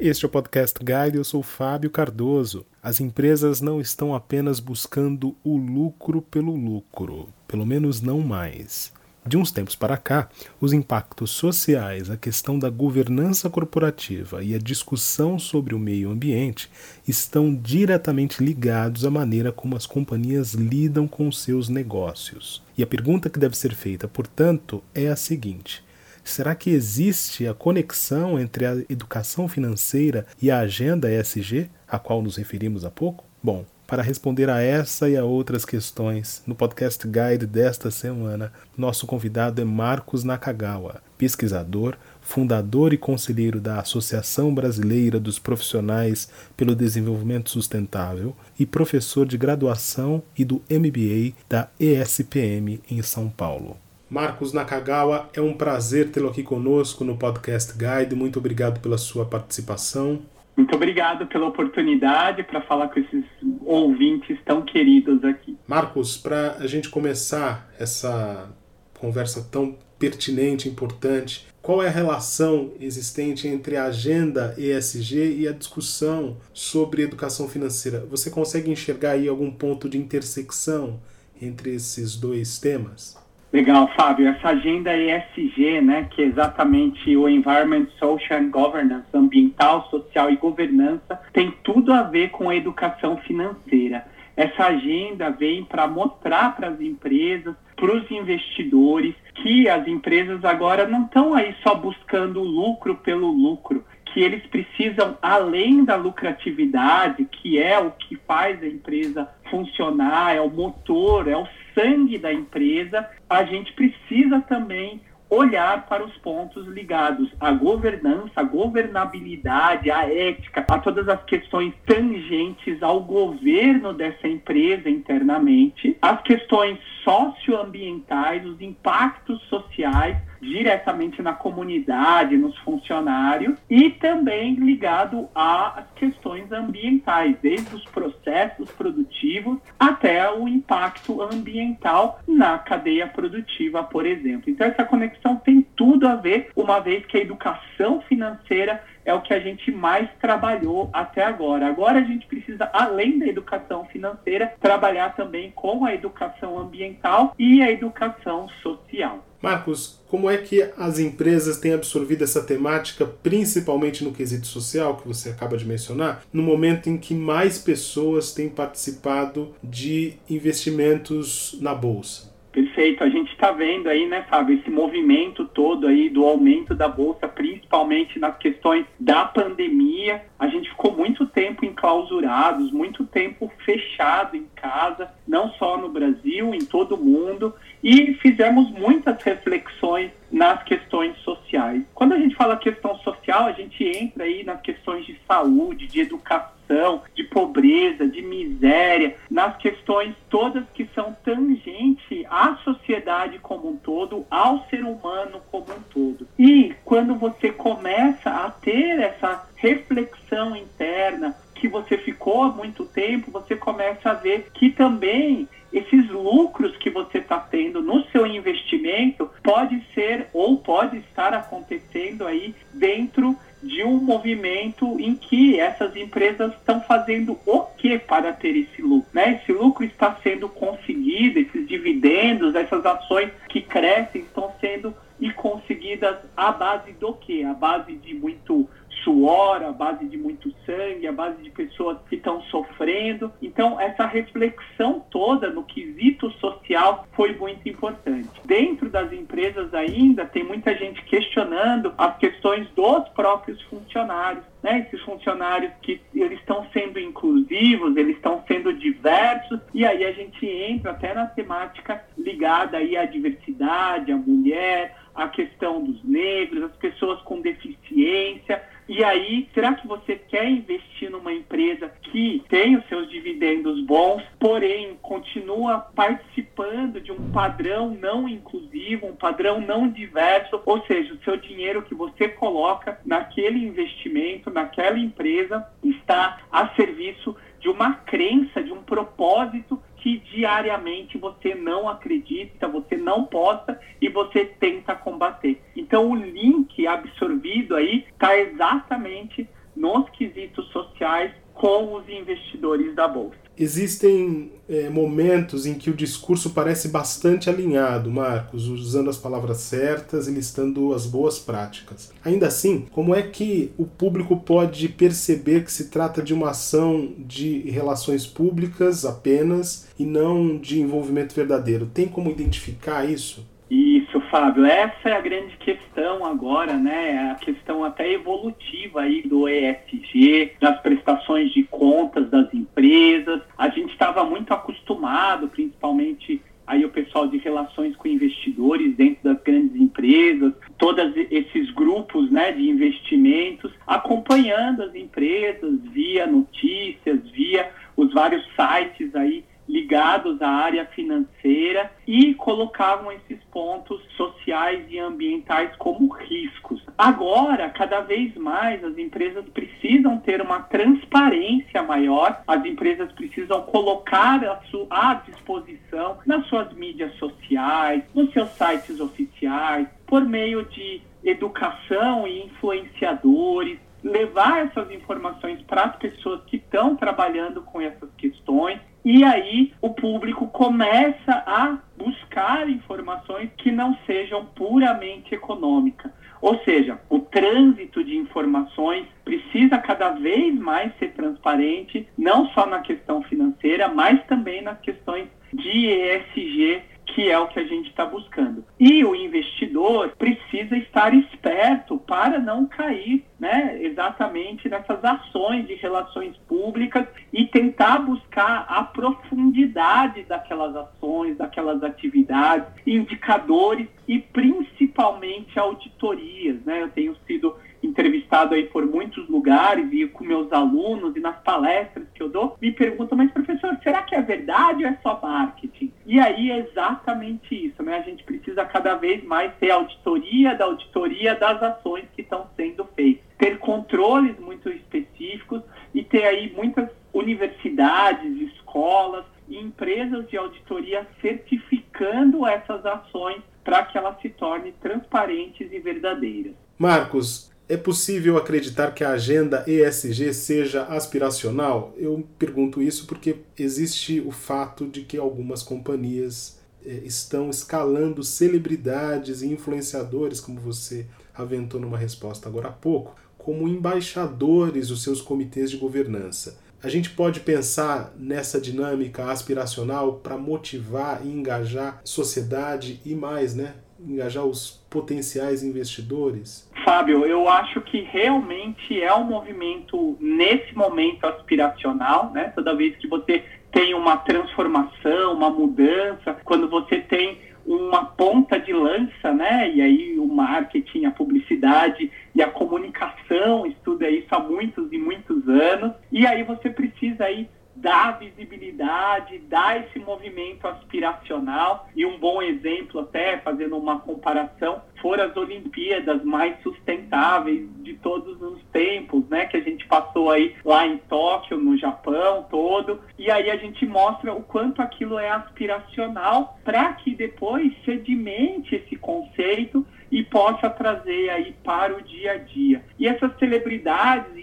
Este é o Podcast Guide, eu sou Fábio Cardoso. As empresas não estão apenas buscando o lucro pelo lucro, pelo menos não mais. De uns tempos para cá, os impactos sociais, a questão da governança corporativa e a discussão sobre o meio ambiente estão diretamente ligados à maneira como as companhias lidam com seus negócios. E a pergunta que deve ser feita, portanto, é a seguinte: Será que existe a conexão entre a educação financeira e a agenda ESG, a qual nos referimos há pouco? Bom, para responder a essa e a outras questões, no podcast guide desta semana, nosso convidado é Marcos Nakagawa, pesquisador, fundador e conselheiro da Associação Brasileira dos Profissionais pelo Desenvolvimento Sustentável e professor de graduação e do MBA da ESPM em São Paulo. Marcos Nakagawa, é um prazer tê-lo aqui conosco no Podcast Guide. Muito obrigado pela sua participação. Muito obrigado pela oportunidade para falar com esses ouvintes tão queridos aqui. Marcos, para a gente começar essa conversa tão pertinente, importante, qual é a relação existente entre a agenda ESG e a discussão sobre educação financeira? Você consegue enxergar aí algum ponto de intersecção entre esses dois temas? Legal, Fábio. Essa agenda ESG, né, que é exatamente o Environment, Social and Governance, ambiental, social e governança, tem tudo a ver com a educação financeira. Essa agenda vem para mostrar para as empresas, para os investidores, que as empresas agora não estão aí só buscando lucro pelo lucro, que eles precisam, além da lucratividade, que é o que faz a empresa funcionar, é o motor, é o sangue da empresa, a gente precisa também olhar para os pontos ligados à governança, à governabilidade, à ética, a todas as questões tangentes ao governo dessa empresa internamente, as questões socioambientais, os impactos sociais diretamente na comunidade, nos funcionários e também ligado às questões ambientais, desde os processos produtivos até o impacto ambiental na cadeia produtiva, por exemplo. Então essa conexão tem tudo a ver, uma vez que a educação financeira é o que a gente mais trabalhou até agora. Agora a gente precisa, além da educação financeira, trabalhar também com a educação ambiental e a educação social. Marcos, como é que as empresas têm absorvido essa temática, principalmente no quesito social, que você acaba de mencionar, no momento em que mais pessoas têm participado de investimentos na bolsa? Perfeito. A gente está vendo aí, né, Fábio, esse movimento todo aí do aumento da bolsa, principalmente nas questões da pandemia. A gente ficou muito tempo enclausurados, muito tempo fechado em casa, não só no Brasil, em todo o mundo, e fizemos muitas reflexões nas questões sociais. Quando a gente fala questão social, a gente entra aí nas questões de saúde, de educação, de pobreza, de miséria, nas questões todas que são tangentes à sociedade como um todo, ao ser humano como um todo. E quando você começa a ter essa reflexão interna, que você ficou há muito tempo, você começa a ver que também esses lucros que você está tendo no seu investimento pode ser ou pode estar acontecendo aí dentro de um movimento em que essas empresas estão fazendo o que para ter esse lucro? Né? Esse lucro está sendo esses essas ações que crescem estão sendo e conseguidas à base do que? À base de muito suor, a base de muito sangue, a base de pessoas que estão sofrendo. Então, essa reflexão toda no quesito social foi muito importante. Dentro das empresas ainda tem muita gente questionando as questões dos próprios funcionários. Né, esses funcionários que eles estão sendo inclusivos, eles estão sendo diversos, e aí a gente entra até na temática ligada aí à diversidade, à mulher, à questão dos negros, as pessoas com deficiência, e aí, será que você quer investir numa empresa que tem os seus dividendos bons, porém continua participando de um padrão não inclusivo, um padrão não diverso, ou seja, o seu dinheiro que você coloca naquele investimento, naquela empresa, está a serviço de uma crença, de um propósito que diariamente você não acredita, você não posta e você tenta combater. Então o link absorvido aí está exatamente nos quesitos sociais com os investidores da Bolsa. Existem é, momentos em que o discurso parece bastante alinhado, Marcos, usando as palavras certas e listando as boas práticas. Ainda assim, como é que o público pode perceber que se trata de uma ação de relações públicas apenas e não de envolvimento verdadeiro? Tem como identificar isso? Fábio. Essa é a grande questão agora, né? A questão até evolutiva aí do ESG, das prestações de contas das empresas. A gente estava muito acostumado, principalmente aí o pessoal de relações com investidores dentro das grandes empresas, todos esses grupos né, de investimentos, acompanhando as empresas via notícias, via os vários sites aí ligados à área financeira e colocavam esses pontos sociais e ambientais como riscos. Agora, cada vez mais, as empresas precisam ter uma transparência maior, as empresas precisam colocar a sua à disposição nas suas mídias sociais, nos seus sites oficiais, por meio de educação e influenciadores, levar essas informações para as pessoas que estão trabalhando com essas questões e aí o público começa a buscar informações que não sejam puramente econômicas. Ou seja, o trânsito de informações precisa cada vez mais ser transparente, não só na questão financeira, mas também nas questões de ESG que é o que a gente está buscando. E o investidor precisa estar esperto para não cair né, exatamente nessas ações de relações públicas e tentar buscar a profundidade daquelas ações, daquelas atividades, indicadores e principalmente auditorias. Né? Eu tenho sido entrevistado aí por muitos lugares e com meus alunos e nas palestras que eu dou, me perguntam, mas professor, será que é verdade ou é só marketing? E aí é exatamente isso, né? A gente precisa cada vez mais ter auditoria da auditoria das ações que estão sendo feitas, ter controles muito específicos e ter aí muitas universidades, escolas e empresas de auditoria certificando essas ações para que elas se tornem transparentes e verdadeiras. Marcos, é possível acreditar que a agenda ESG seja aspiracional? Eu pergunto isso porque existe o fato de que algumas companhias eh, estão escalando celebridades e influenciadores, como você aventou numa resposta agora há pouco, como embaixadores dos seus comitês de governança. A gente pode pensar nessa dinâmica aspiracional para motivar e engajar sociedade e mais, né? engajar os potenciais investidores? Fábio, eu acho que realmente é um movimento, nesse momento, aspiracional, né? Toda vez que você tem uma transformação, uma mudança, quando você tem uma ponta de lança, né? E aí o marketing, a publicidade e a comunicação estuda isso há muitos e muitos anos. E aí você precisa aí dar visibilidade, dar esse movimento aspiracional. E um bom exemplo, até fazendo uma comparação, foram as Olimpíadas mais de todos os tempos, né? Que a gente passou aí lá em Tóquio, no Japão todo. E aí a gente mostra o quanto aquilo é aspiracional para que depois sedimente esse conceito e possa trazer aí para o dia a dia. E essas celebridades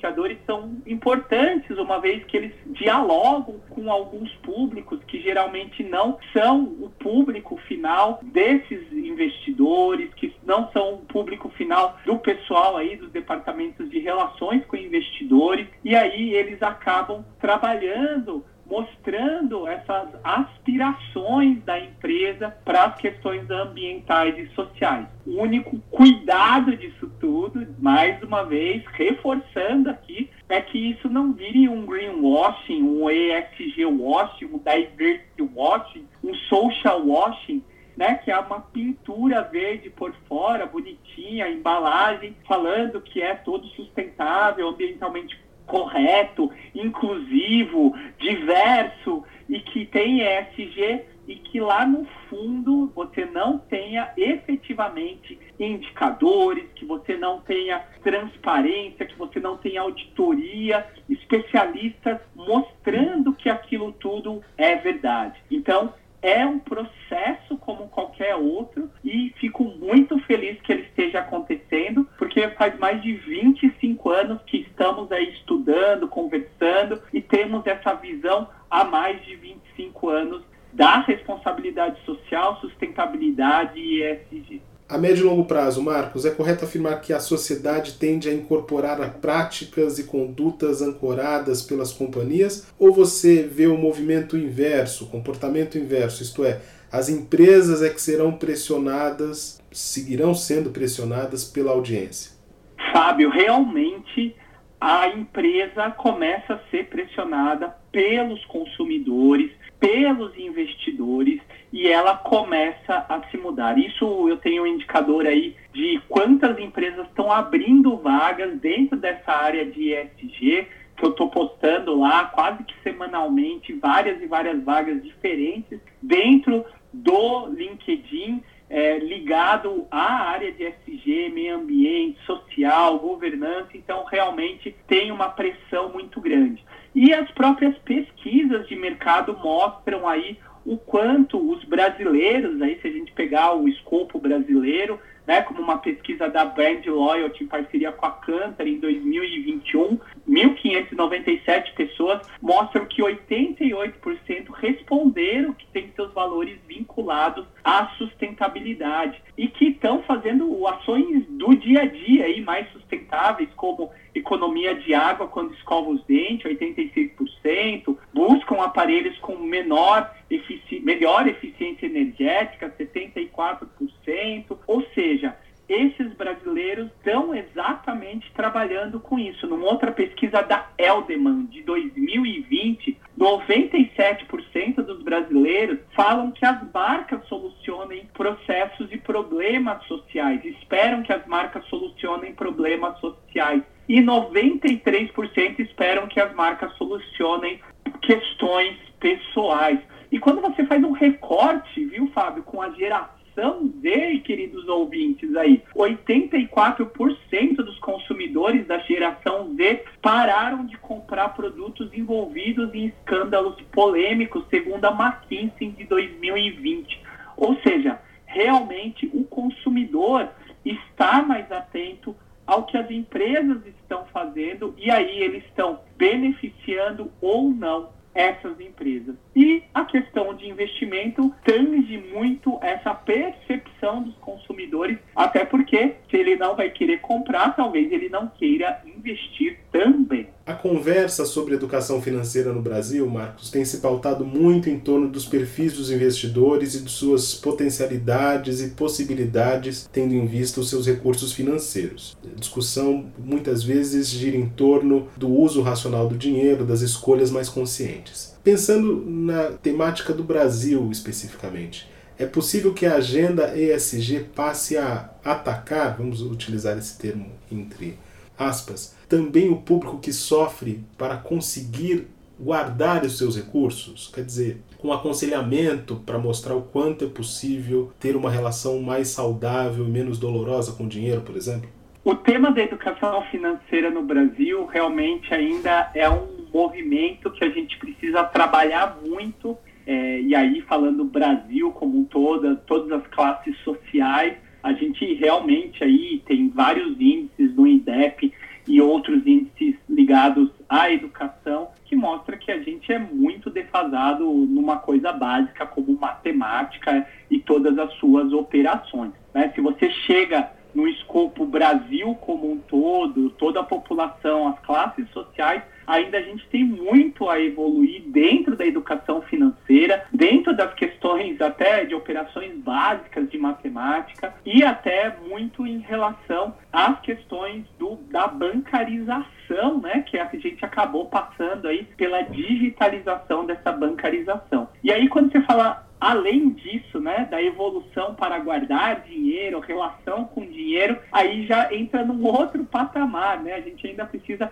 influenciadores são importantes, uma vez que eles dialogam com alguns públicos que geralmente não são o público final desses investidores, que não são o público final do pessoal aí dos departamentos de relações com investidores, e aí eles acabam trabalhando mostrando essas aspirações da empresa para as questões ambientais e sociais. O único cuidado disso tudo, mais uma vez, reforçando aqui, é que isso não vire um greenwashing, um ESG washing, um diversity washing, um social washing, né, que é uma pintura verde por fora, bonitinha, embalagem, falando que é todo sustentável, ambientalmente correto, inclusivo, diverso e que tem ESG e que lá no fundo você não tenha efetivamente indicadores, que você não tenha transparência, que você não tenha auditoria, especialistas mostrando que aquilo tudo é verdade. Então, é um processo como qualquer outro e fico muito feliz que ele esteja acontecendo, porque faz mais de 25 25 anos que estamos aí estudando, conversando e temos essa visão há mais de 25 anos da responsabilidade social, sustentabilidade e ESG. A médio e longo prazo, Marcos, é correto afirmar que a sociedade tende a incorporar práticas e condutas ancoradas pelas companhias? Ou você vê o movimento inverso, o comportamento inverso, isto é, as empresas é que serão pressionadas, seguirão sendo pressionadas pela audiência? Fábio, realmente a empresa começa a ser pressionada pelos consumidores, pelos investidores e ela começa a se mudar. Isso eu tenho um indicador aí de quantas empresas estão abrindo vagas dentro dessa área de ESG, que eu estou postando lá quase que semanalmente, várias e várias vagas diferentes dentro do LinkedIn, é, ligado à área de ESG, meio ambiente, social, governança, então realmente tem uma pressão muito grande. E as próprias pesquisas de mercado mostram aí o quanto os brasileiros, aí se a gente pegar o escopo brasileiro, né, como uma pesquisa da Brand Loyalty em parceria com a Cantar em 2021, 1.597 pessoas mostram que 88% responderam que tem seus valores vinculados à sustentabilidade e que estão fazendo ações do dia a dia aí mais sustentáveis, como economia de água quando escova os dentes, 86%, buscam aparelhos com menor efici melhor eficiência energética, 74%, ou seja, esses brasileiros estão exatamente trabalhando com isso. Numa outra pesquisa da Eldeman, de 2020, 97% dos brasileiros falam que as marcas solucionem processos e problemas sociais, esperam que as marcas solucionem problemas sociais. E 93% esperam que as marcas solucionem questões pessoais. E quando você faz um recorte, viu, Fábio, com a geração Z, queridos ouvintes aí, 84% dos consumidores da geração Z pararam de comprar produtos envolvidos em escândalos polêmicos, segundo a McKinsey de 2020. Ou seja, realmente o consumidor está mais atento ao que as empresas estão fazendo e aí eles estão beneficiando ou não essas empresas. E a questão de investimento tange muito essa percepção dos consumidores, até porque se ele não vai querer comprar, talvez ele não queira investir também. A conversa sobre educação financeira no Brasil, Marcos, tem se pautado muito em torno dos perfis dos investidores e de suas potencialidades e possibilidades, tendo em vista os seus recursos financeiros. A discussão muitas vezes gira em torno do uso racional do dinheiro, das escolhas mais conscientes. Pensando na temática do Brasil especificamente, é possível que a agenda ESG passe a atacar, vamos utilizar esse termo entre aspas, também o público que sofre para conseguir guardar os seus recursos, quer dizer, com aconselhamento para mostrar o quanto é possível ter uma relação mais saudável e menos dolorosa com o dinheiro, por exemplo? O tema da educação financeira no Brasil realmente ainda é um movimento que a gente precisa trabalhar muito, é, e aí falando Brasil como um todo, todas as classes sociais, a gente realmente aí tem vários índices no INDEP e outros índices ligados à educação que mostra que a gente é muito defasado numa coisa básica como matemática e todas as suas operações. Né? Se você chega no escopo Brasil como um todo, toda a população, as classes sociais, ainda a gente tem muito a evoluir dentro da educação financeira, dentro das questões até de operações básicas de matemática e até muito em relação às questões do, da bancarização, né, que a gente acabou passando aí pela digitalização dessa bancarização. E aí quando você fala além disso, né, da evolução para guardar dinheiro, relação com dinheiro, aí já entra num outro patamar, né? A gente ainda precisa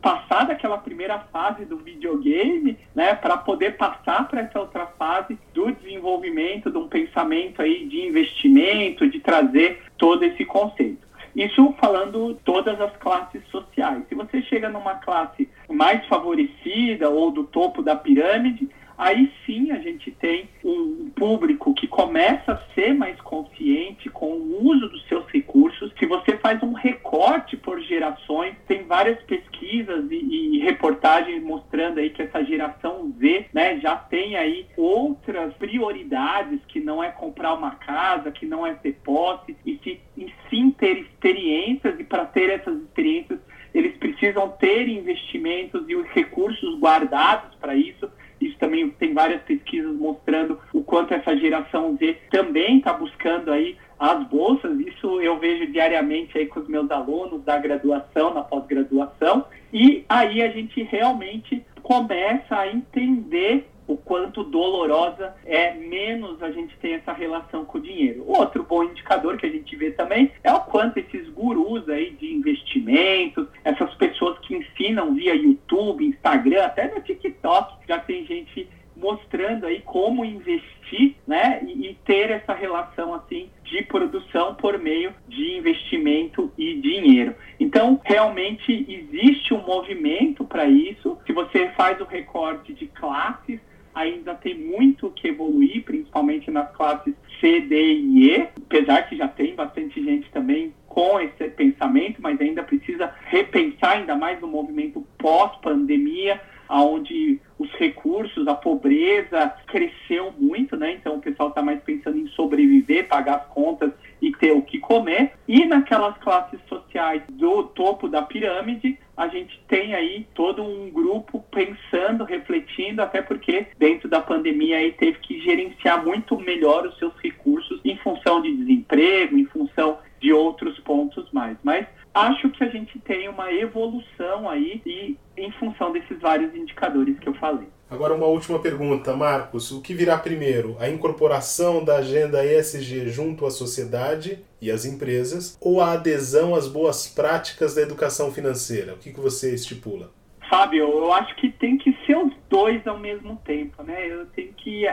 passar daquela primeira fase do videogame, né, para poder passar para essa outra fase do desenvolvimento de um pensamento aí de investimento, de trazer todo esse conceito. Isso falando todas as classes sociais. Se você chega numa classe mais favorecida ou do topo da pirâmide, aí sim a gente tem um público que começa a ser mais consciente com o uso dos seus recursos. Se você faz um recorte por gerações, várias pesquisas e, e, reportagens mostrando aí que essa geração Z, né, já tem aí outras prioridades que não é comprar uma casa, que não é ter posse, e, se, e sim ter experiências e para ter essas experiências eles precisam ter investimentos e os recursos guardados para isso. Isso também tem várias pesquisas mostrando o quanto essa geração Z também está buscando aí as bolsas. Isso eu vejo diariamente aí com os meus alunos da graduação, na pós-graduação. E aí a gente realmente começa a entender o quanto dolorosa é menos a gente tem essa relação com o dinheiro. Outro bom indicador que a gente vê também é o quanto esses gurus aí de investimentos, essas pessoas que ensinam via YouTube, Instagram, até no TikTok, já tem gente mostrando aí como investir, né, e, e ter essa relação assim de produção por meio de investimento e dinheiro. Então, realmente existe um movimento para isso. Se você faz o recorte de classes, ainda tem muito que evoluir, principalmente nas classes C, D e E, apesar que já tem bastante gente também com esse pensamento, mas ainda precisa repensar ainda mais no movimento pós-pandemia, onde os recursos, a pobreza cresceu muito, né? Então o pessoal está mais pensando em sobreviver, pagar as contas e ter o que comer. E naquelas classes sociais do topo da pirâmide, a gente tem aí todo um grupo pensando, refletindo, até porque dentro da pandemia aí teve que gerenciar muito melhor os seus recursos em função de desemprego, em função de outros pontos mais. Mas acho que a gente tem uma evolução aí e em função desses vários indicadores que eu falei. Agora uma última pergunta, Marcos. O que virá primeiro? A incorporação da agenda ESG junto à sociedade e às empresas ou a adesão às boas práticas da educação financeira? O que, que você estipula? Fábio, eu acho que tem que ser os dois ao mesmo tempo, né? Eu tenho que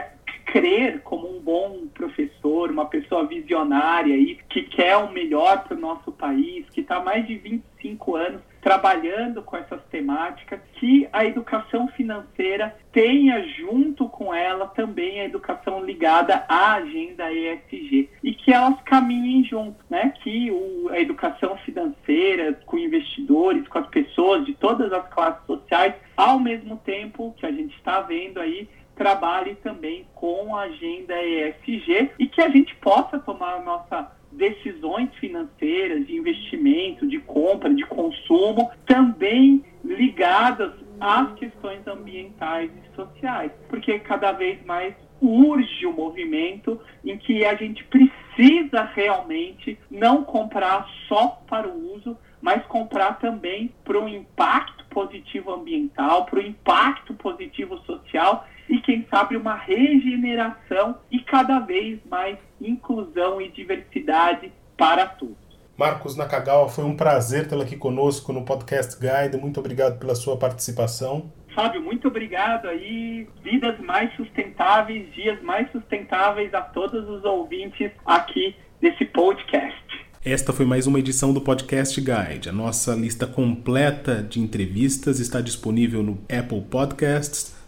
crer como um bom professor, uma pessoa visionária aí, que quer o melhor para o nosso país, que está mais de 25 anos trabalhando com essas temáticas, que a educação financeira tenha junto com ela também a educação ligada à agenda ESG e que elas caminhem junto, né? Que o, a educação financeira com investidores, com as pessoas de todas as classes sociais, ao mesmo tempo que a gente está vendo aí trabalhe também com a agenda ESG e que a gente possa tomar nossa decisões financeiras, de investimento, de compra, de consumo, também ligadas às questões ambientais e sociais, porque cada vez mais urge o um movimento em que a gente precisa realmente não comprar só para o uso, mas comprar também para o impacto positivo ambiental, para o impacto positivo social e, quem sabe, uma regeneração e cada vez mais inclusão e diversidade para todos. Marcos Nakagawa, foi um prazer tê-lo aqui conosco no Podcast Guide. Muito obrigado pela sua participação. Fábio, muito obrigado aí. Vidas mais sustentáveis, dias mais sustentáveis a todos os ouvintes aqui desse podcast. Esta foi mais uma edição do Podcast Guide. A nossa lista completa de entrevistas está disponível no Apple Podcasts,